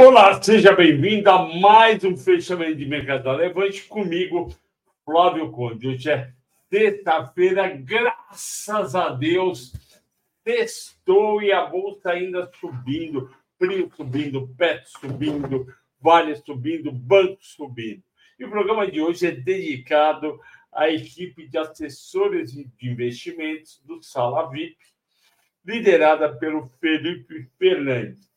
Olá, seja bem-vindo a mais um fechamento de mercado levante comigo, Flávio Conde. Hoje é sexta-feira, graças a Deus, testou e a bolsa ainda subindo, Prio subindo, PET subindo, Vale subindo, Banco subindo. E o programa de hoje é dedicado à equipe de assessores de investimentos do Sala VIP, liderada pelo Felipe Fernandes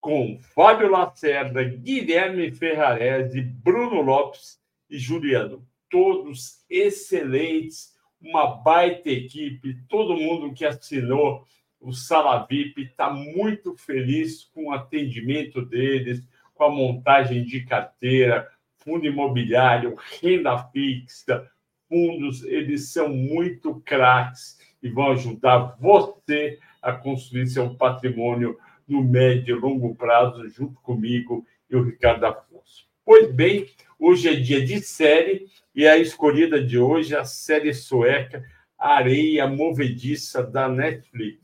com Fábio Lacerda, Guilherme Ferrarese, Bruno Lopes e Juliano. Todos excelentes, uma baita equipe, todo mundo que assinou o Sala VIP está muito feliz com o atendimento deles, com a montagem de carteira, fundo imobiliário, renda fixa, fundos, eles são muito craques e vão ajudar você a construir seu patrimônio no médio e longo prazo, junto comigo e o Ricardo Afonso. Pois bem, hoje é dia de série e a escolhida de hoje é a série sueca Areia Movediça da Netflix.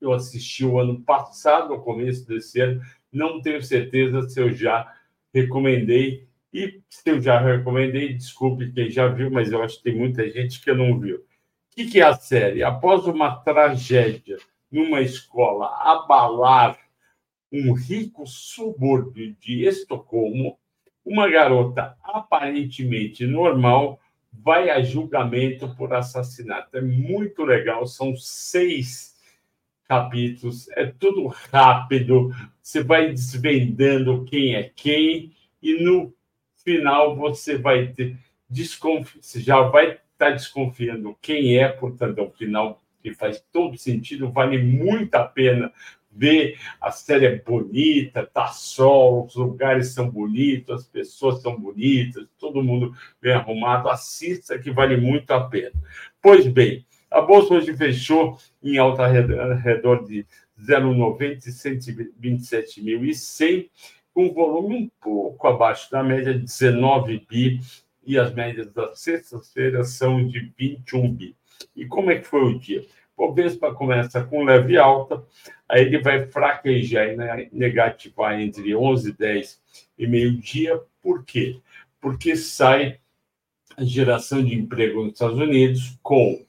Eu assisti o ano passado, no começo desse ano, não tenho certeza se eu já recomendei. E se eu já recomendei, desculpe quem já viu, mas eu acho que tem muita gente que não viu. O que é a série? Após uma tragédia numa escola abalar um rico subúrbio de Estocolmo, uma garota aparentemente normal vai a julgamento por assassinato. É muito legal, são seis capítulos, é tudo rápido, você vai desvendando quem é quem, e no final você vai ter desconfi... você já vai estar tá desconfiando quem é, portanto, é um final que faz todo sentido, vale muito a pena ver. A série é bonita, tá sol, os lugares são bonitos, as pessoas são bonitas, todo mundo bem arrumado. Assista que vale muito a pena. Pois bem, a bolsa hoje fechou em alta redor de 0,90 e 127.100, com volume um pouco abaixo da média de 19 bi, e as médias da sexta-feira são de 21 bi. E como é que foi o dia? O Bovespa começa com leve alta, aí ele vai fraquejar e negativar entre 11 10 e meio-dia. Por quê? Porque sai a geração de emprego nos Estados Unidos com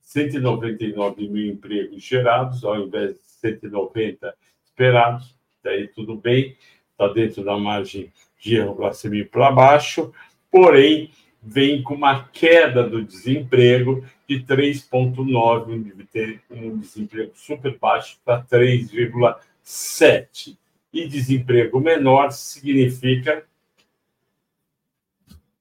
199 mil empregos gerados, ao invés de 190 esperados. Daí tudo bem, está dentro da margem de erro para cima e para baixo, porém vem com uma queda do desemprego de 3,9, um desemprego super baixo para 3,7. E desemprego menor significa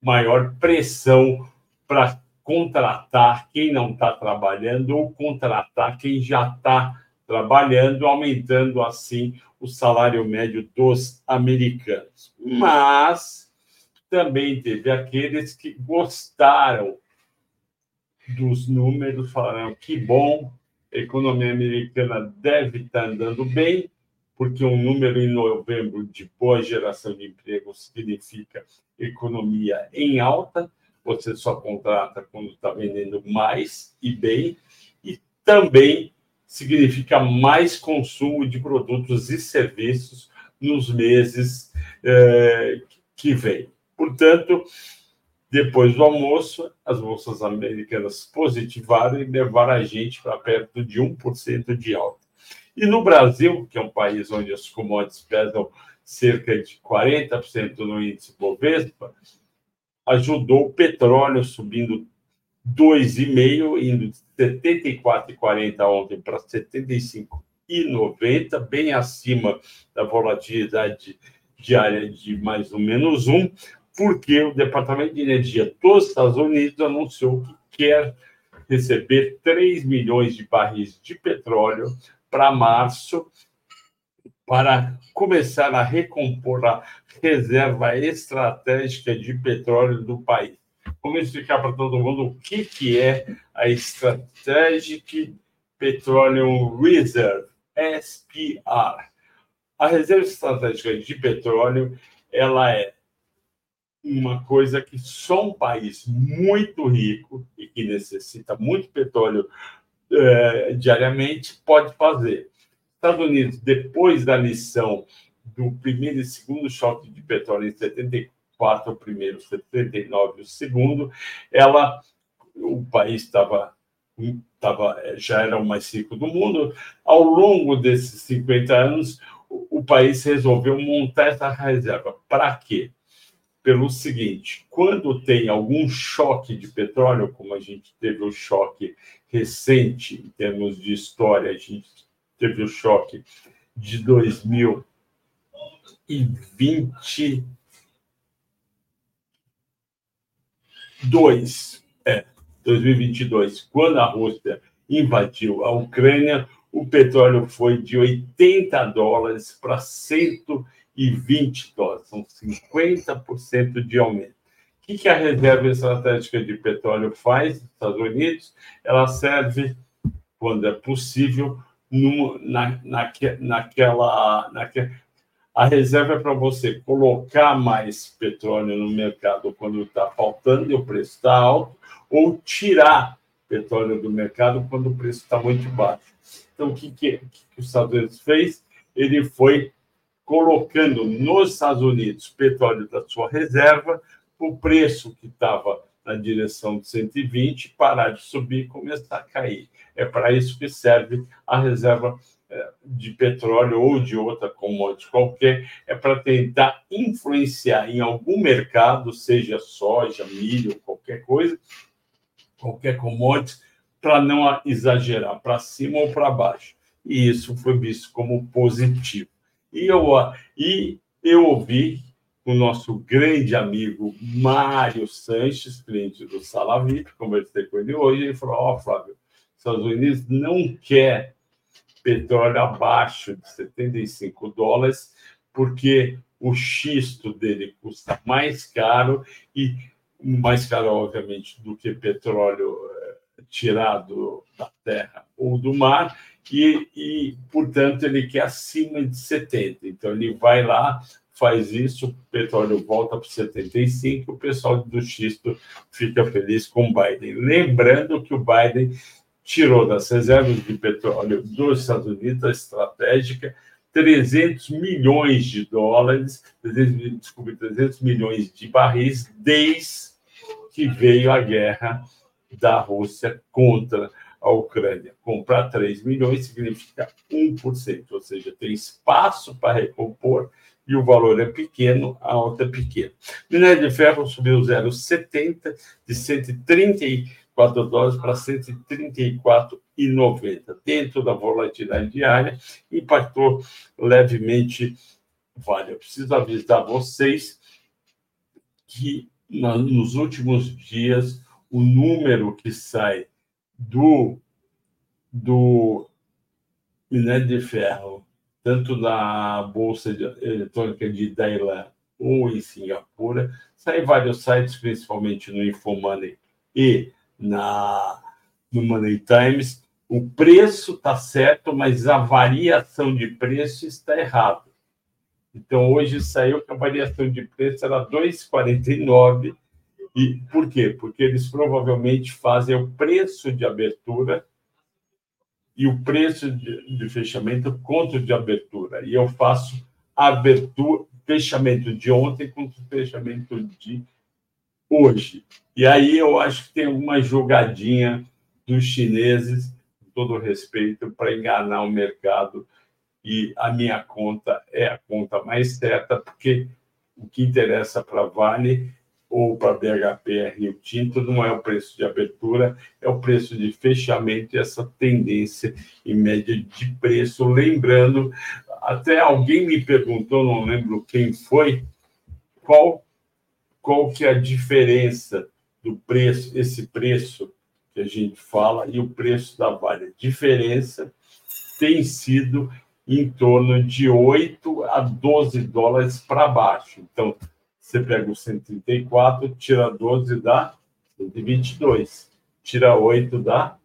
maior pressão para contratar quem não está trabalhando ou contratar quem já está trabalhando, aumentando assim o salário médio dos americanos. Mas também teve aqueles que gostaram dos números, falaram que bom, a economia americana deve estar andando bem, porque um número em novembro de boa geração de emprego significa economia em alta, você só contrata quando está vendendo mais e bem, e também significa mais consumo de produtos e serviços nos meses eh, que vêm. Portanto, depois do almoço, as bolsas americanas positivaram e levaram a gente para perto de 1% de alta. E no Brasil, que é um país onde as commodities pesam cerca de 40% no índice Bovespa, ajudou o petróleo subindo 2,5, indo de 74,40 ontem para 75,90, bem acima da volatilidade diária de mais ou menos um porque o Departamento de Energia dos Estados Unidos anunciou que quer receber 3 milhões de barris de petróleo para março, para começar a recompor a reserva estratégica de petróleo do país. Vamos explicar para todo mundo o que, que é a Strategic Petroleum Reserve, SPR. A reserva estratégica de petróleo ela é uma coisa que só um país muito rico e que necessita muito petróleo é, diariamente pode fazer. Estados Unidos, depois da lição do primeiro e segundo choque de petróleo em 74, o primeiro, 79, o segundo, ela, o país estava tava, já era o mais rico do mundo. Ao longo desses 50 anos, o, o país resolveu montar essa reserva. Para quê? Pelo seguinte: quando tem algum choque de petróleo, como a gente teve o choque recente em termos de história, a gente teve o choque de 2022. É, 2022, quando a Rússia invadiu a Ucrânia, o petróleo foi de 80 dólares para 120 dólares, são 50% de aumento. O que a reserva estratégica de petróleo faz nos Estados Unidos? Ela serve, quando é possível, no, na, naque, naquela. A reserva é para você colocar mais petróleo no mercado quando está faltando e o preço está alto, ou tirar petróleo do mercado quando o preço está muito baixo. Então, o que, que, que os Estados Unidos fez? Ele foi colocando nos Estados Unidos petróleo da sua reserva, o preço que estava na direção de 120 parar de subir e começar a cair. É para isso que serve a reserva é, de petróleo ou de outra commodity qualquer, é para tentar influenciar em algum mercado, seja soja, milho, qualquer coisa, qualquer commodity, para não exagerar para cima ou para baixo. E isso foi visto como positivo. E eu, e eu ouvi o nosso grande amigo Mário Sanches, cliente do Salavip, conversei com ele hoje, ele falou, ó, oh, Flávio, Estados Unidos não quer petróleo abaixo de 75 dólares, porque o xisto dele custa mais caro e mais caro, obviamente, do que petróleo eh, tirado da terra ou do mar, e, e, portanto, ele quer acima de 70. Então, ele vai lá, faz isso, o petróleo volta para 75, o pessoal do xisto fica feliz com o Biden. Lembrando que o Biden tirou das reservas de petróleo dos Estados Unidos, a estratégica, 300 milhões de dólares, 300, desculpe, 300 milhões de barris desde que veio a guerra da Rússia contra a Ucrânia. Comprar 3 milhões significa 1%, ou seja, tem espaço para recompor e o valor é pequeno, a alta é pequena. Minério de ferro subiu 0,70 de 134 dólares para 134,90. Dentro da volatilidade diária, impactou levemente Vale. Eu preciso avisar vocês que nos últimos dias o número que sai do, do minério de ferro, tanto na Bolsa Eletrônica de Dailan ou em Singapura, sai vários sites, principalmente no Infomoney e na, no Money Times. O preço está certo, mas a variação de preço está errada. Então, hoje saiu que a variação de preço era 2,49 e por quê? Porque eles provavelmente fazem o preço de abertura e o preço de, de fechamento contra o de abertura. E eu faço abertura, fechamento de ontem contra o fechamento de hoje. E aí eu acho que tem uma jogadinha dos chineses, com todo respeito, para enganar o mercado. E a minha conta é a conta mais certa, porque o que interessa para Vale ou para BHP Rio Tinto, não é o preço de abertura, é o preço de fechamento e essa tendência em média de preço. Lembrando, até alguém me perguntou, não lembro quem foi, qual, qual que é a diferença do preço, esse preço que a gente fala, e o preço da Vale. A diferença tem sido em torno de 8 a 12 dólares para baixo. Então, você pega o 134, tira 12, dá 122. Tira 8, dá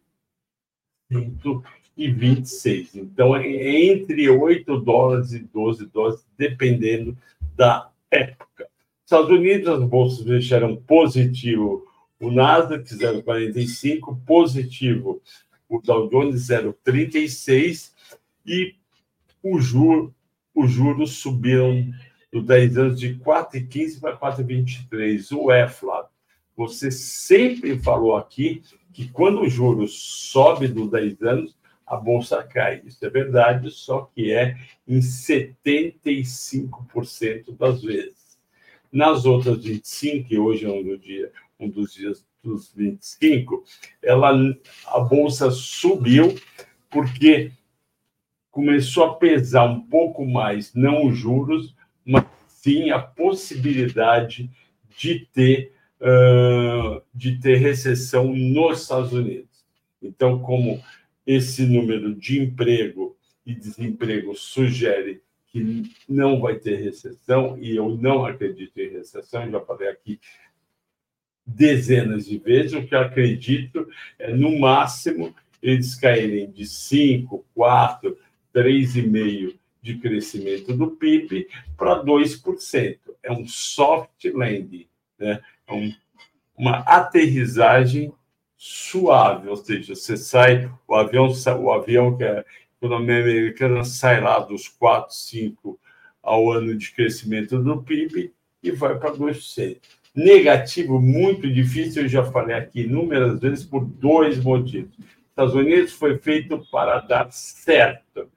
126. Então, é entre 8 dólares e 12 dólares, dependendo da época. Estados Unidos, as bolsas fecharam positivo o Nasdaq 0,45, positivo o Dow Jones 0,36 e o juro os juros subiram do 10 anos de 4,15 para 4,23. O é, Flávio, você sempre falou aqui que quando o juros sobe dos 10 anos, a bolsa cai. Isso é verdade, só que é em 75% das vezes. Nas outras 25, que hoje é um, do dia, um dos dias dos 25, ela, a bolsa subiu porque começou a pesar um pouco mais, não os juros, mas sim a possibilidade de ter, uh, de ter recessão nos Estados Unidos. Então, como esse número de emprego e desemprego sugere que não vai ter recessão, e eu não acredito em recessão, já falei aqui dezenas de vezes, o que eu acredito é, no máximo, eles caírem de 5, 4, 3,5% de crescimento do PIB para 2%. É um soft landing, né? é um, uma aterrissagem suave, ou seja, você sai, o avião, o avião que é economia americana sai lá dos 4, 5 ao ano de crescimento do PIB e vai para 2%. Negativo, muito difícil, eu já falei aqui inúmeras vezes, por dois motivos. Estados Unidos foi feito para dar certo.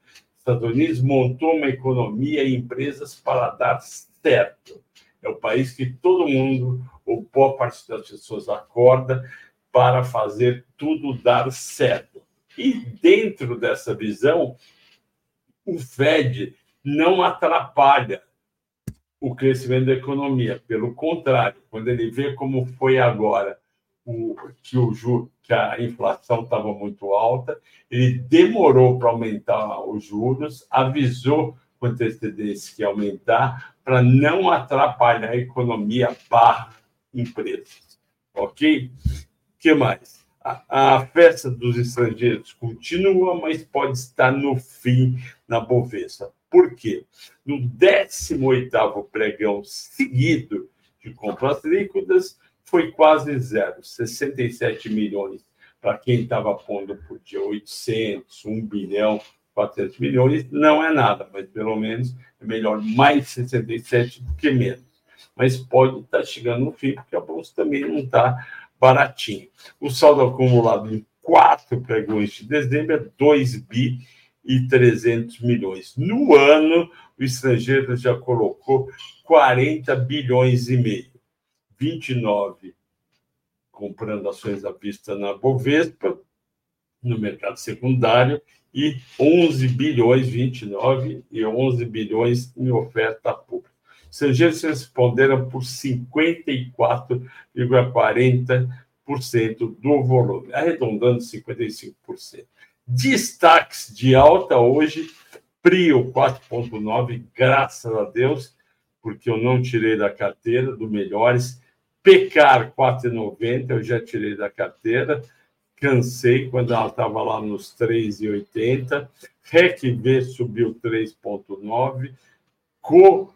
Estados Unidos montou uma economia e empresas para dar certo. É o país que todo mundo, ou boa parte das pessoas, acorda para fazer tudo dar certo. E dentro dessa visão, o Fed não atrapalha o crescimento da economia. Pelo contrário, quando ele vê como foi agora o, que, o, a inflação estava muito alta, ele demorou para aumentar os juros, avisou com antecedência que ia aumentar, para não atrapalhar a economia barra empresas. Ok? que mais? A, a, festa dos estrangeiros continua, mas pode estar no fim na Bovespa. Por quê? No 18º pregão seguido de compras líquidas, foi quase zero, 67 milhões. Para quem estava pondo por dia 800, 1 bilhão, 400 milhões, não é nada, mas pelo menos é melhor mais 67 do que menos. Mas pode estar tá chegando no fim, porque a bolsa também não está baratinho. O saldo acumulado em quatro pregões de dezembro é 2 bi e 300 milhões. No ano, o estrangeiro já colocou 40 bilhões e meio. 29 comprando ações à vista na Bovespa, no mercado secundário, e 11 bilhões, 29 e 11 bilhões em oferta pública. Estrangeiros responderam por 54,40% do volume, arredondando 55%. Destaques de alta hoje, Prio 4,9, graças a Deus, porque eu não tirei da carteira, do Melhores. Pecar 4,90, eu já tirei da carteira, cansei quando ela estava lá nos 3,80. RECV subiu 3,9. Co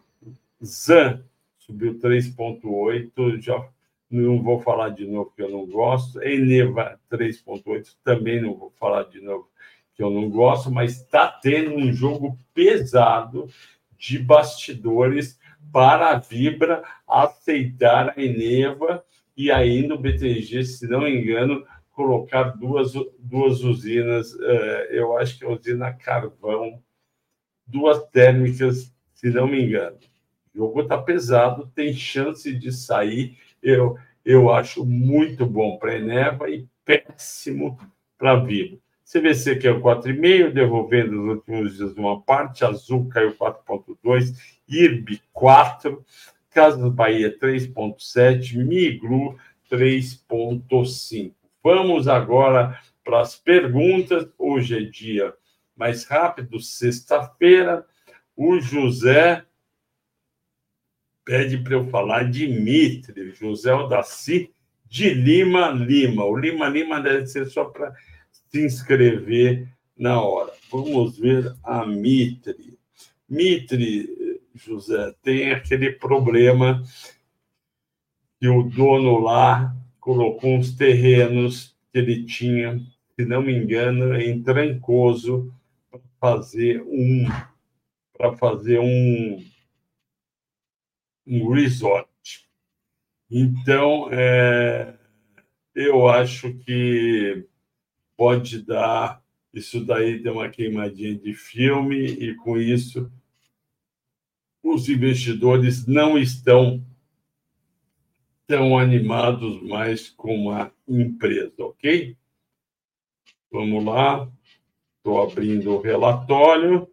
Zan subiu 3,8. Já não vou falar de novo que eu não gosto. Eneva 3,8. Também não vou falar de novo que eu não gosto, mas está tendo um jogo pesado de bastidores para a Vibra aceitar a Eneva e aí no BTG, se não me engano, colocar duas, duas usinas, eh, eu acho que é a usina Carvão, duas térmicas, se não me engano. O jogo está pesado, tem chance de sair. Eu, eu acho muito bom para a Eneva e péssimo para a Vivo. CVC o 4,5, devolvendo nos últimos dias uma parte. Azul caiu 4,2, IRB 4, Casas Bahia 3,7, Miglu 3,5. Vamos agora para as perguntas. Hoje é dia mais rápido, sexta-feira. O José pede para eu falar Dimitri, José Odaci de Lima Lima. O Lima Lima deve ser só para se inscrever na hora. Vamos ver a Mitre. Mitre, José, tem aquele problema que o dono lá colocou uns terrenos que ele tinha, se não me engano, em Trancoso, para fazer um para fazer um, um resort. Então, é, eu acho que pode dar. Isso daí deu uma queimadinha de filme, e com isso, os investidores não estão tão animados mais com a empresa, ok? Vamos lá. Estou abrindo o relatório.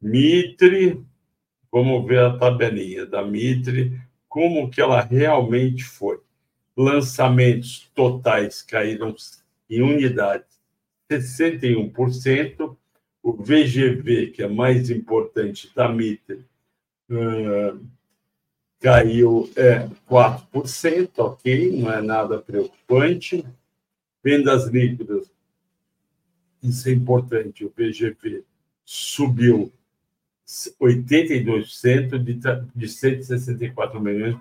Mitre. Vamos ver a tabelinha da Mitre, como que ela realmente foi. Lançamentos totais caíram em unidades 61%. O VGV, que é mais importante da Mitre, uh, caiu é, 4%, ok, não é nada preocupante. Vendas líquidas, isso é importante, o VGV subiu 82% de, de 164 milhões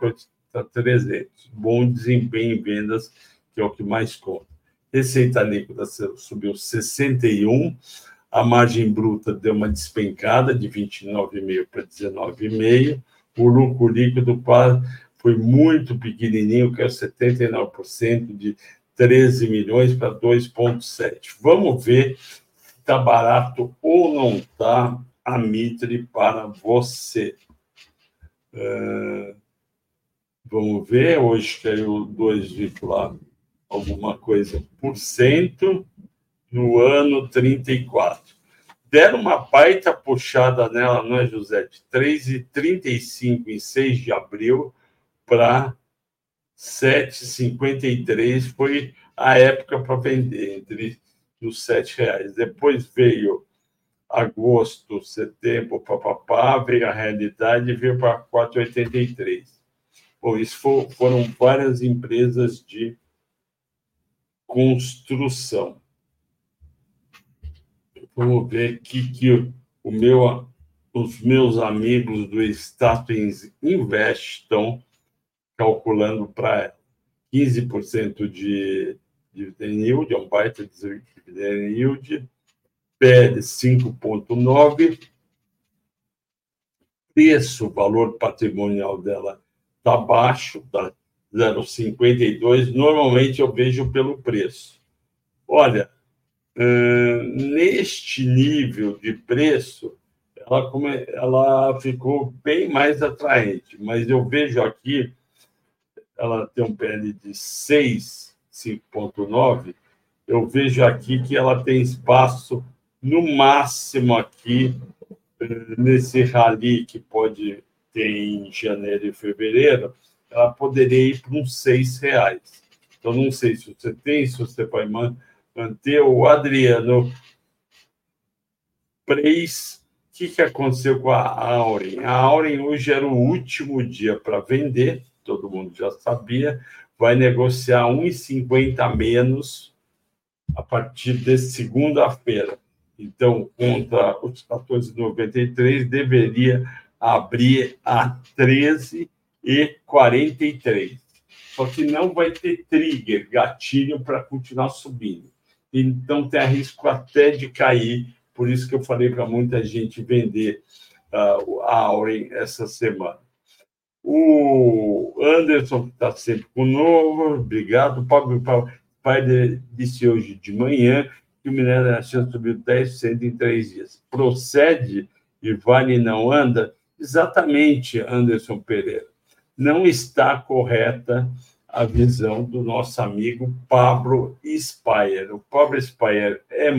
para 300. Bom desempenho em vendas, que é o que mais conta. Receita líquida subiu 61, a margem bruta deu uma despencada de 29,5 para 19,5 o lucro líquido foi muito pequenininho, que é 79%, de 13 milhões para 2,7. Vamos ver se está barato ou não está a Mitre para você. É, vamos ver, hoje caiu 2, alguma coisa por cento, no ano 34 deram uma baita puxada nela, não é, José? De 3,35 em 6 de abril para 7,53 foi a época para vender, entre os R$ reais. Depois veio agosto, setembro, papapá, veio a realidade e veio para 4,83. Bom, isso foram várias empresas de construção. Vamos ver que, que o meu, os meus amigos do Status Invest estão calculando para 15% de dividend yield, é um baita de dividend yield, PL 5,9%, preço, valor patrimonial dela está baixo, está 0,52. Normalmente eu vejo pelo preço. Olha, neste nível de preço, ela, ela ficou bem mais atraente, mas eu vejo aqui, ela tem um PL de 6, 5,9, eu vejo aqui que ela tem espaço no máximo aqui, nesse rally que pode ter em janeiro e fevereiro, ela poderia ir para uns seis reais. Então, não sei se você tem, se você vai manter o Adriano Preis. O que, que aconteceu com a Auren? A Auren hoje era o último dia para vender, todo mundo já sabia, vai negociar 1,50 menos a partir de segunda-feira. Então, contra os 14,93, deveria abrir a 13,43. Só que não vai ter trigger, gatilho para continuar subindo então tem risco até de cair. Por isso que eu falei para muita gente vender uh, a Auren essa semana. O Anderson, está sempre conosco, obrigado. O Pablo pai disse hoje de manhã que o minério da China subiu 10% em três dias. Procede e vale não anda? Exatamente, Anderson Pereira. Não está correta a visão do nosso amigo Pablo Speyer. O Pablo Speyer é,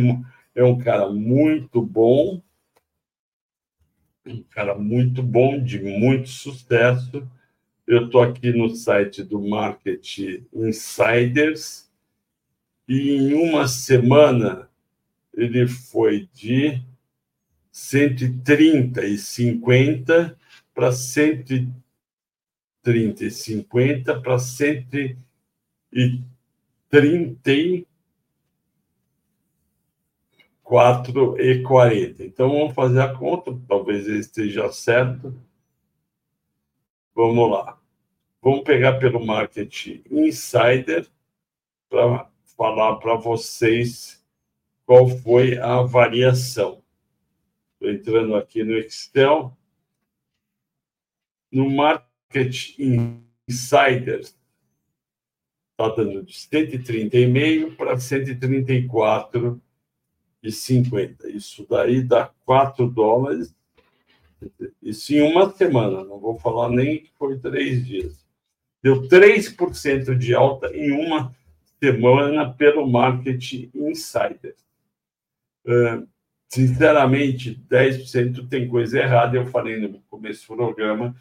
é um cara muito bom, um cara muito bom, de muito sucesso. Eu estou aqui no site do Market Insiders e em uma semana ele foi de 130 e 50 para 130 30 e 50 para 130 e 4 e 40. Então vamos fazer a conta, talvez ele esteja certo. Vamos lá. Vamos pegar pelo Market Insider para falar para vocês qual foi a variação. Estou entrando aqui no Excel. No Market Insiders, está dando de 130,5 para 134,50. Isso daí dá 4 dólares. Isso em uma semana, não vou falar nem que foi três dias. Deu 3% de alta em uma semana pelo Market Insider. Uh, sinceramente, 10% tem coisa errada. Eu falei no começo do programa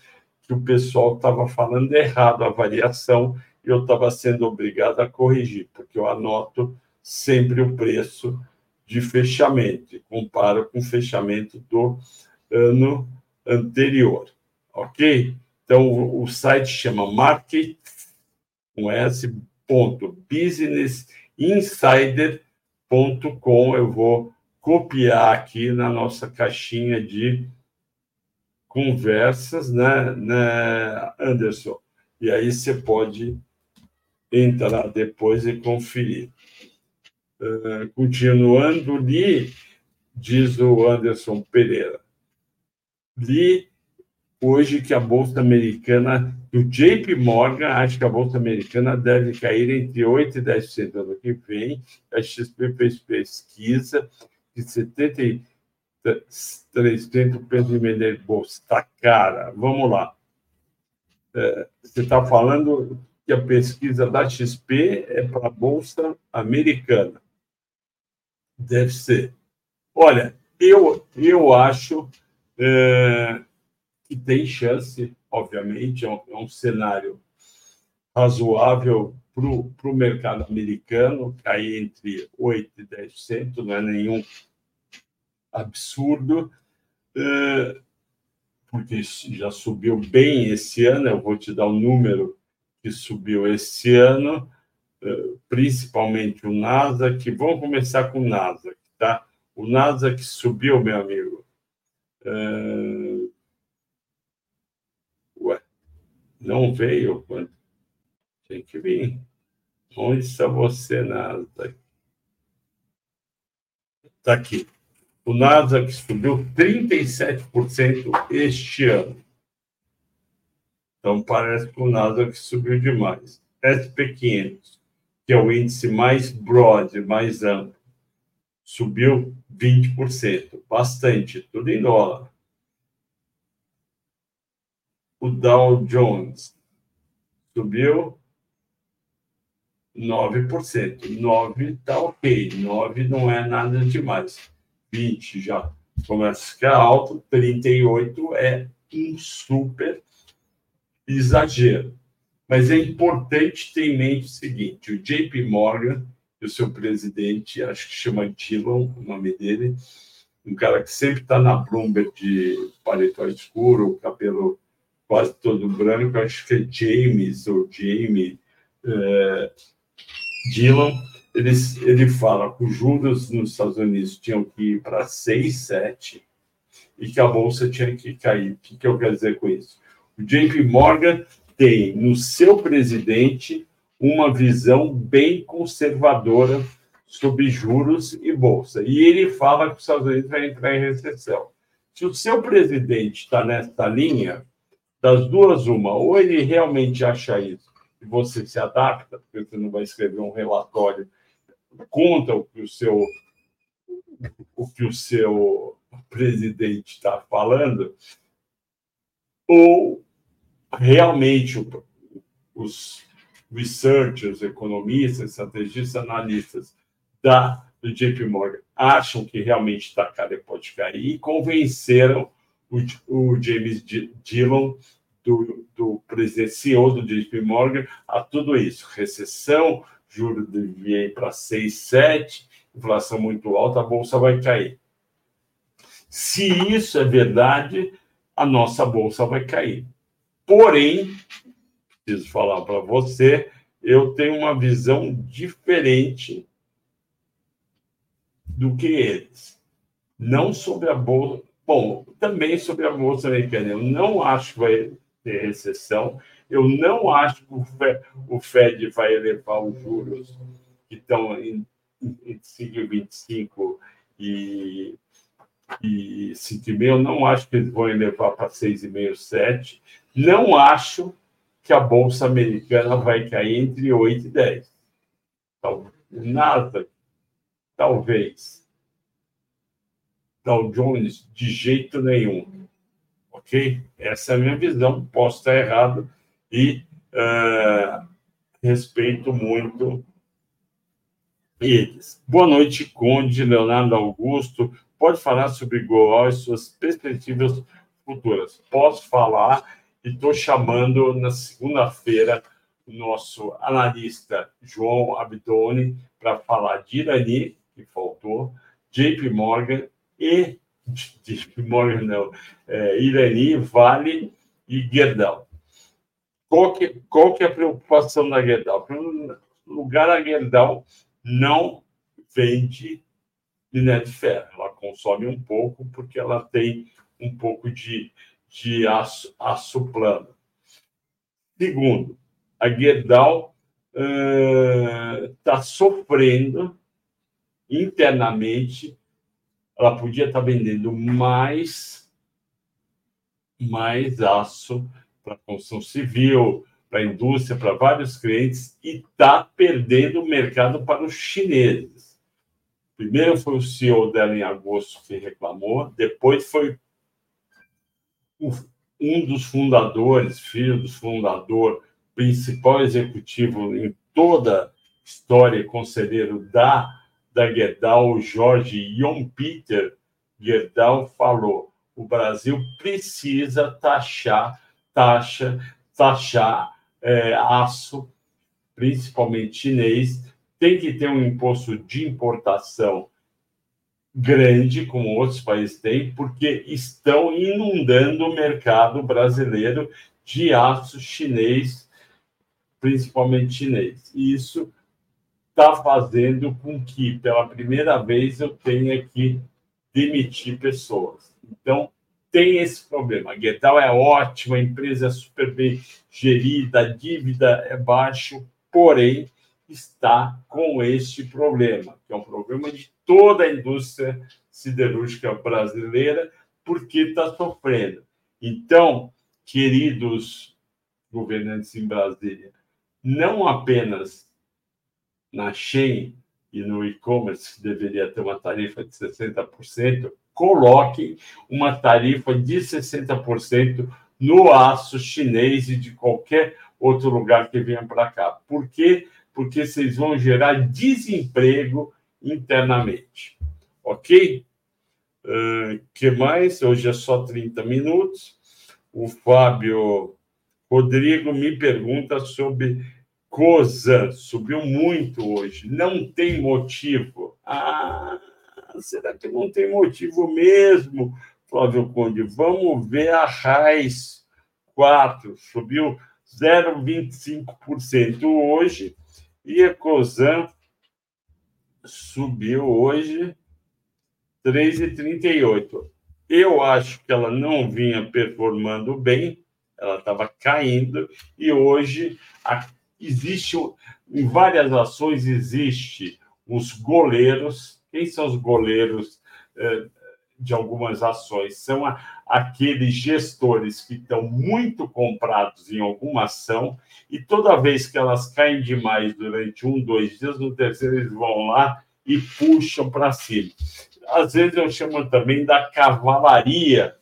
que o pessoal estava falando errado a variação e eu estava sendo obrigado a corrigir, porque eu anoto sempre o preço de fechamento e comparo com o fechamento do ano anterior, ok? Então, o, site chama market, com S, ponto, businessinsider.com. Eu vou copiar aqui na nossa caixinha de conversas, né, né, Anderson? E aí você pode entrar depois e conferir. Uh, continuando, li, diz o Anderson Pereira, li hoje que a Bolsa Americana, o JP Morgan acha que a Bolsa Americana deve cair entre 8% e 10% no ano que vem. A XP fez pesquisa que 73% pensa em vender bolsa. Está cara. Vamos lá. É, você está falando que a pesquisa da XP é para a Bolsa Americana. Deve ser. Olha, eu, eu acho é, que tem chance, obviamente, é um, é um cenário razoável para o mercado americano, cair entre 8% e 10%, não é nenhum absurdo, é, porque já subiu bem esse ano, eu vou te dar o número que subiu esse ano, é, principalmente o Nasdaq. Vamos começar com o Nasdaq, tá? O Nasdaq subiu, meu amigo, Uh, ué, não veio quando tem que vir. Onde está você, Nasdaq? Está aqui. O Nasdaq subiu 37% este ano. Então, parece que o Nasdaq subiu demais. SP500, que é o índice mais broad, mais amplo, subiu 20%, bastante, tudo em dólar. O Dow Jones subiu 9%. 9 está ok, 9 não é nada demais. 20 já começa a ficar alto, 38 é um super exagero. Mas é importante ter em mente o seguinte: o JP Morgan o seu presidente, acho que chama Dillon, o nome dele, um cara que sempre está na Bloomberg de paletó escuro, cabelo quase todo branco, acho que é James ou Jamie é, Dillon. Ele, ele fala que os juros nos Estados Unidos tinham que ir para 6, 7 e que a bolsa tinha que cair. O que, que eu quero dizer com isso? O JP Morgan tem no seu presidente uma visão bem conservadora sobre juros e bolsa. E ele fala que os Estados Unidos vai entrar em recessão. Se o seu presidente está nessa linha, das duas, uma, ou ele realmente acha isso e você se adapta, porque você não vai escrever um relatório conta o que o seu o que o seu presidente está falando, ou realmente os researchers, economistas, estrategistas, analistas da, do JP Morgan acham que realmente está caro e pode cair e convenceram o, o James Dillon, do, do presidente CEO do JP Morgan, a tudo isso. Recessão, juros devia ir para 6, 7, inflação muito alta, a bolsa vai cair. Se isso é verdade, a nossa bolsa vai cair. Porém, preciso falar para você, eu tenho uma visão diferente do que eles. Não sobre a bolsa, bom, também sobre a bolsa americana. Eu não acho que vai ter recessão. Eu não acho que o Fed, vai elevar os juros que estão em, em 5,25 e e 5,5. Não acho que eles vão elevar para 6,5, 7. Não acho que a Bolsa Americana vai cair entre 8 e 10. Então, nada, talvez. Dow Jones, de jeito nenhum. Ok? Essa é a minha visão. Posso estar errado e uh, respeito muito eles. Boa noite, Conde Leonardo Augusto. Pode falar sobre Goal e suas perspectivas futuras? Posso falar e estou chamando na segunda-feira o nosso analista João Abdoni para falar de Irani, que faltou, JP Morgan e JP Morgan não, é, Irani, Vale e Gerdau. Qual que, qual que é a preocupação da Gerdau? Em lugar, a Gerdau não vende minério de ferro. Ela consome um pouco porque ela tem um pouco de, de aço, aço plano. Segundo, a Gerdau está uh, sofrendo internamente. Ela podia estar tá vendendo mais, mais aço para a construção civil, para a indústria, para vários clientes, e está perdendo o mercado para os chineses. Primeiro foi o CEO dela em agosto que reclamou, depois foi um dos fundadores, filho do fundador, principal executivo em toda a história, conselheiro da, da Gerdau, Jorge Jon Peter Gerdau, falou: o Brasil precisa taxar, taxa, taxar é, aço, principalmente chinês, tem que ter um imposto de importação grande, como outros países têm, porque estão inundando o mercado brasileiro de aço chinês, principalmente chinês. E isso está fazendo com que, pela primeira vez, eu tenha que demitir pessoas. Então, tem esse problema. A Gerdau é ótima, a empresa é super bem gerida, a dívida é baixa, porém está com este problema, que é um problema de toda a indústria siderúrgica brasileira, porque está sofrendo. Então, queridos governantes em Brasília, não apenas na Shein e no e-commerce, que deveria ter uma tarifa de 60%, coloquem uma tarifa de 60% no aço chinês e de qualquer outro lugar que venha para cá. Por quê? Porque vocês vão gerar desemprego internamente. Ok? Uh, que mais? Hoje é só 30 minutos. O Fábio Rodrigo me pergunta sobre COSA. Subiu muito hoje. Não tem motivo. Ah, será que não tem motivo mesmo, Flávio Conde? Vamos ver a RAIS 4, subiu 0,25% hoje, e a COSAN subiu hoje 3,38%. Eu acho que ela não vinha performando bem, ela estava caindo, e hoje a, existe, em várias ações, existe os goleiros quem são os goleiros eh, de algumas ações? São aqueles gestores que estão muito comprados em alguma ação e toda vez que elas caem demais durante um, dois dias, no terceiro eles vão lá e puxam para cima. Às vezes eu chamo também da cavalaria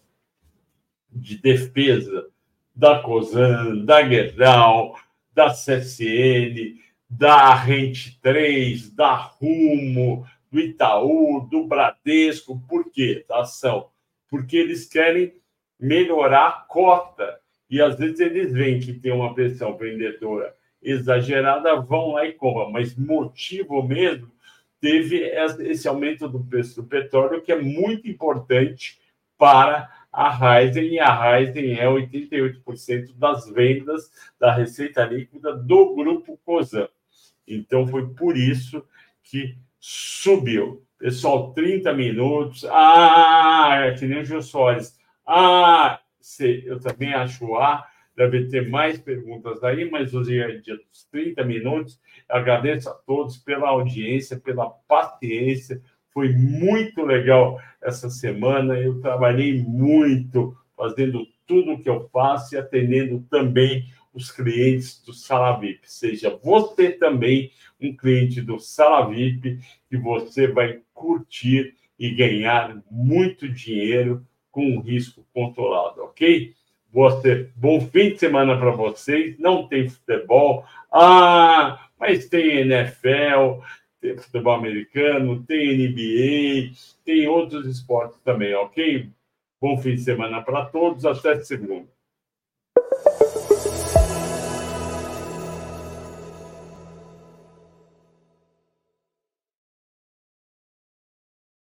de defesa da COSAN, da Gerdau, da CSN, da Rente 3, da Rumo, do Itaú, do Bradesco. Por quê? Da ação. Porque eles querem melhorar a cota. E às vezes eles veem que tem uma pressão vendedora exagerada, vão lá e compram. Mas motivo mesmo teve esse aumento do preço do petróleo, que é muito importante para a Ryzen, e a Ryzen é 88% das vendas da receita líquida do grupo COSAN. Então, foi por isso que subiu. Pessoal, 30 minutos. Ah, é que nem o Gil Soares. Ah, eu também acho A. Deve ter mais perguntas daí, mas hoje é dia dos 30 minutos. Agradeço a todos pela audiência, pela paciência, Foi muito legal essa semana. Eu trabalhei muito fazendo tudo o que eu faço e atendendo também os clientes do Salavip. Seja você também um cliente do Salavip que você vai curtir e ganhar muito dinheiro com um risco controlado, ok? Você, bom fim de semana para vocês. Não tem futebol, ah, mas tem NFL, tem futebol americano, tem NBA, tem outros esportes também, ok? Bom fim de semana para todos. Até segunda.